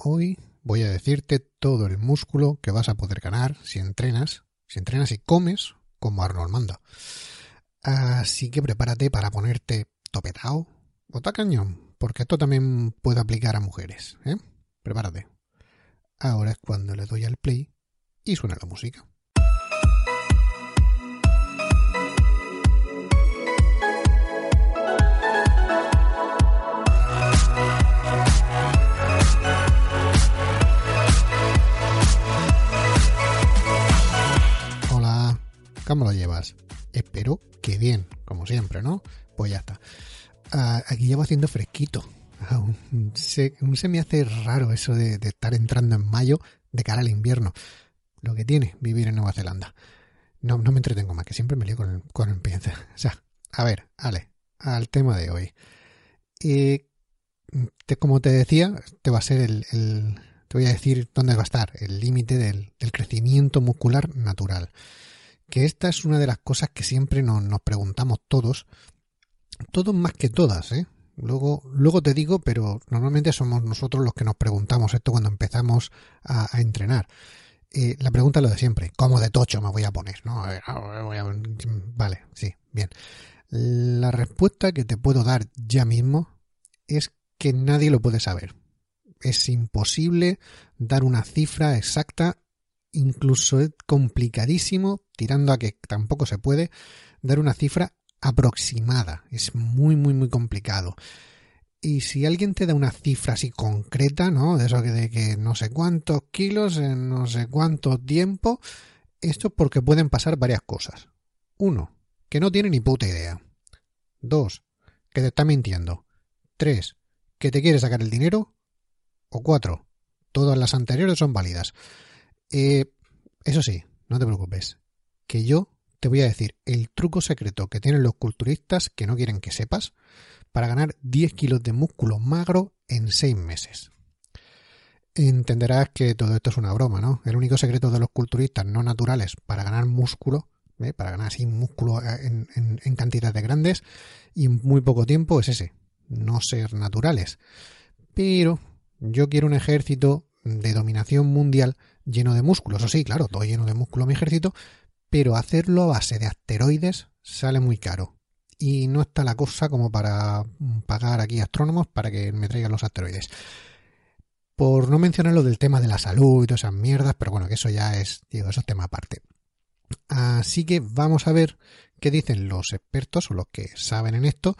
Hoy voy a decirte todo el músculo que vas a poder ganar si entrenas, si entrenas y comes como Arnold manda. Así que prepárate para ponerte topetao o tacañón, porque esto también puede aplicar a mujeres, ¿eh? Prepárate. Ahora es cuando le doy al play y suena la música. ¿Cómo lo llevas? Espero que bien, como siempre, ¿no? Pues ya está. Ah, aquí llevo haciendo fresquito. Aún se, aún se me hace raro eso de, estar entrando en mayo de cara al invierno. Lo que tiene vivir en Nueva Zelanda. No, no me entretengo más, que siempre me lío con el, con el. O sea, a ver, Ale, al tema de hoy. Eh, te- como te decía, te va a ser el, el- Te voy a decir dónde va a estar el límite del, del crecimiento muscular natural. Que esta es una de las cosas que siempre nos, nos preguntamos todos. Todos más que todas, ¿eh? Luego, luego te digo, pero normalmente somos nosotros los que nos preguntamos esto cuando empezamos a, entrenar. Eh, la pregunta es lo de siempre. ¿Cómo de tocho me voy a poner? ¿No? Ah, Vale, sí, bien. La respuesta que te puedo dar ya mismo es que nadie lo puede saber. Es imposible dar una cifra exacta, incluso es complicadísimo, tirando a que tampoco se puede, dar una cifra aproximada. Es muy, muy, muy complicado. Y si alguien te da una cifra así concreta, ¿no? De eso que de que no sé cuántos kilos en no sé cuánto tiempo, esto es porque pueden pasar varias cosas. Uno, que no tiene ni puta idea. Dos, que te está mintiendo. Tres, que te quiere sacar el dinero. O cuatro, todas las anteriores son válidas. Eh, eso sí, no te preocupes, que yo te voy a decir el truco secreto que tienen los culturistas que no quieren que sepas para ganar 10 kilos de músculo magro en 6 meses. Entenderás que todo esto es una broma, ¿no? El único secreto de los culturistas no naturales para ganar músculo, ¿eh? para ganar así músculo en, en, en cantidades grandes y en muy poco tiempo es ese, no ser naturales. Pero yo quiero un ejército de dominación mundial lleno de músculos. Eso sí, claro, todo lleno de músculo mi ejército, pero hacerlo a base de asteroides sale muy caro. Y no está la cosa como para pagar aquí astrónomos para que me traigan los asteroides. Por no mencionar lo del tema de la salud y todas esas mierdas, pero bueno, que eso ya es, digo, eso es tema aparte. Así que vamos a ver qué dicen los expertos o los que saben en esto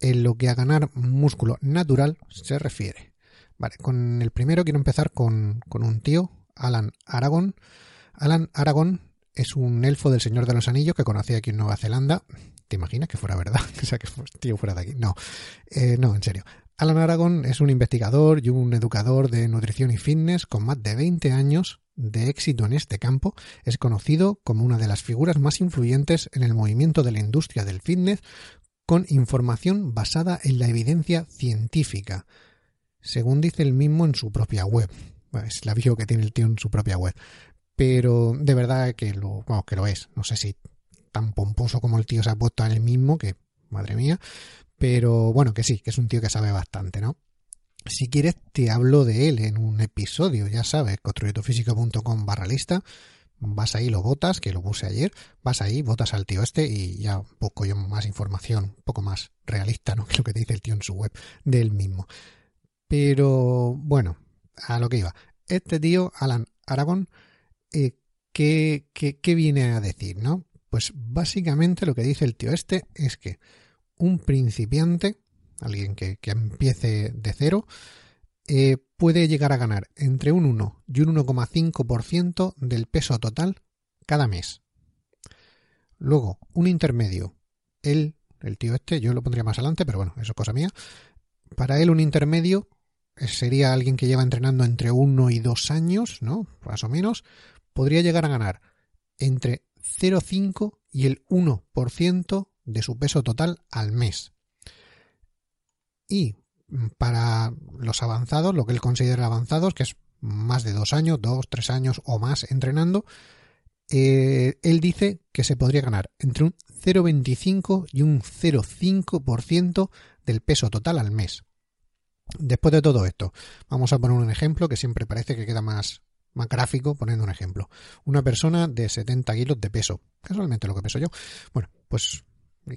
en lo que a ganar músculo natural se refiere. Vale, con el primero quiero empezar con, con un tío, Alan Aragon. Alan Aragon es un elfo del Señor de los Anillos que conocí aquí en Nueva Zelanda. ¿Te imaginas que fuera verdad? O sea, que tío fuera de aquí. No, eh, no, en serio. Alan Aragon es un investigador y un educador de nutrición y fitness con más de 20 años de éxito en este campo. Es conocido como una de las figuras más influyentes en el movimiento de la industria del fitness con información basada en la evidencia científica, según dice el mismo en su propia web. Es la bio que tiene el tío en su propia web. Pero de verdad que lo, bueno, que lo es. No sé si tan pomposo como el tío se ha puesto a él mismo, que madre mía. Pero bueno, que sí, que es un tío que sabe bastante, ¿no? Si quieres, te hablo de él en un episodio, ya sabes, construyetufísico.com barra lista. Vas ahí, lo votas, que lo puse ayer. Vas ahí, votas al tío este y ya busco yo más información, un poco más realista, ¿no? Que lo que te dice el tío en su web de él mismo. Pero bueno, a lo que iba. Este tío, Alan Aragon, eh, ¿qué, qué, qué viene a decir, no? Pues básicamente lo que dice el tío este es que un principiante, alguien que, que empiece de cero, eh, puede llegar a ganar entre un 1 y un 1,5% del peso total cada mes. Luego, un intermedio. Él, el tío este, yo lo pondría más adelante, pero bueno, eso es cosa mía. Para él un intermedio sería alguien que lleva entrenando entre uno y dos años, ¿no? Más o menos, podría llegar a ganar entre 0,5 y el 1% de su peso total al mes. Y para los avanzados, lo que él considera avanzados, que es más de dos años, dos, tres años o más entrenando, eh, él dice que se podría ganar entre un 0,25 y un 0,5% del peso total al mes. Después de todo esto, vamos a poner un ejemplo que siempre parece que queda más, más gráfico poniendo un ejemplo. Una persona de 70 kilos de peso, casualmente lo que peso yo. Bueno, pues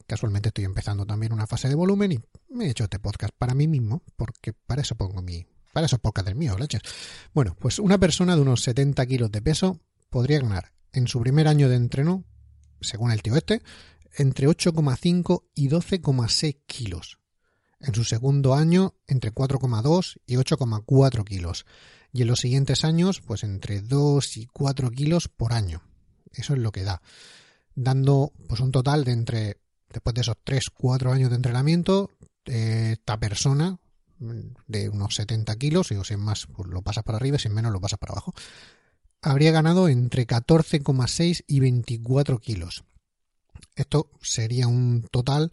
casualmente estoy empezando también una fase de volumen y me he hecho este podcast para mí mismo, porque para eso pongo mi... Para eso podcast del mío, leches. Bueno, pues una persona de unos 70 kilos de peso podría ganar en su primer año de entreno, según el tío este, entre 8,5 y 12,6 kilos. En su segundo año, entre 4,2 y 8,4 kilos. Y en los siguientes años, pues entre 2 y 4 kilos por año. Eso es lo que da. Dando pues un total de entre, después de esos 3-4 años de entrenamiento, eh, esta persona de unos 70 kilos, si es más, pues lo pasas para arriba, si es menos, lo pasas para abajo, habría ganado entre 14,6 y 24 kilos. Esto sería un total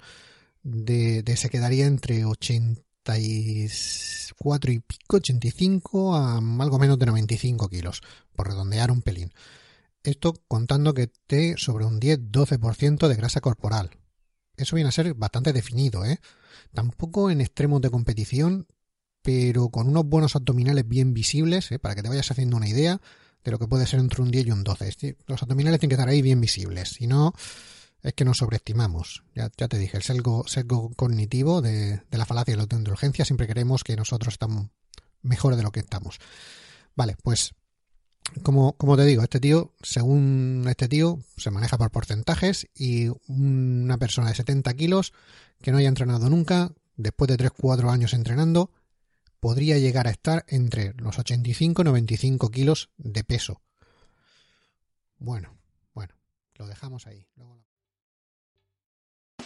de, se quedaría entre 84 y pico, 85 a algo menos de 95 kilos, por redondear un pelín. Esto contando que esté sobre un 10-12% de grasa corporal. Eso viene a ser bastante definido, ¿eh? Tampoco en extremos de competición, pero con unos buenos abdominales bien visibles, ¿eh? para que te vayas haciendo una idea de lo que puede ser entre un 10 y un 12. Los abdominales tienen que estar ahí bien visibles, si no, es que nos sobreestimamos. Ya, te dije, el sesgo, cognitivo de, la falacia de la indulgencia, siempre queremos que nosotros estamos mejor de lo que estamos. Vale, pues como, como, te digo, este tío, según este tío, se maneja por porcentajes y una persona de 70 kilos que no haya entrenado nunca, después de 3-4 años entrenando, podría llegar a estar entre los 85 y 95 kilos de peso. Bueno, bueno, lo dejamos ahí.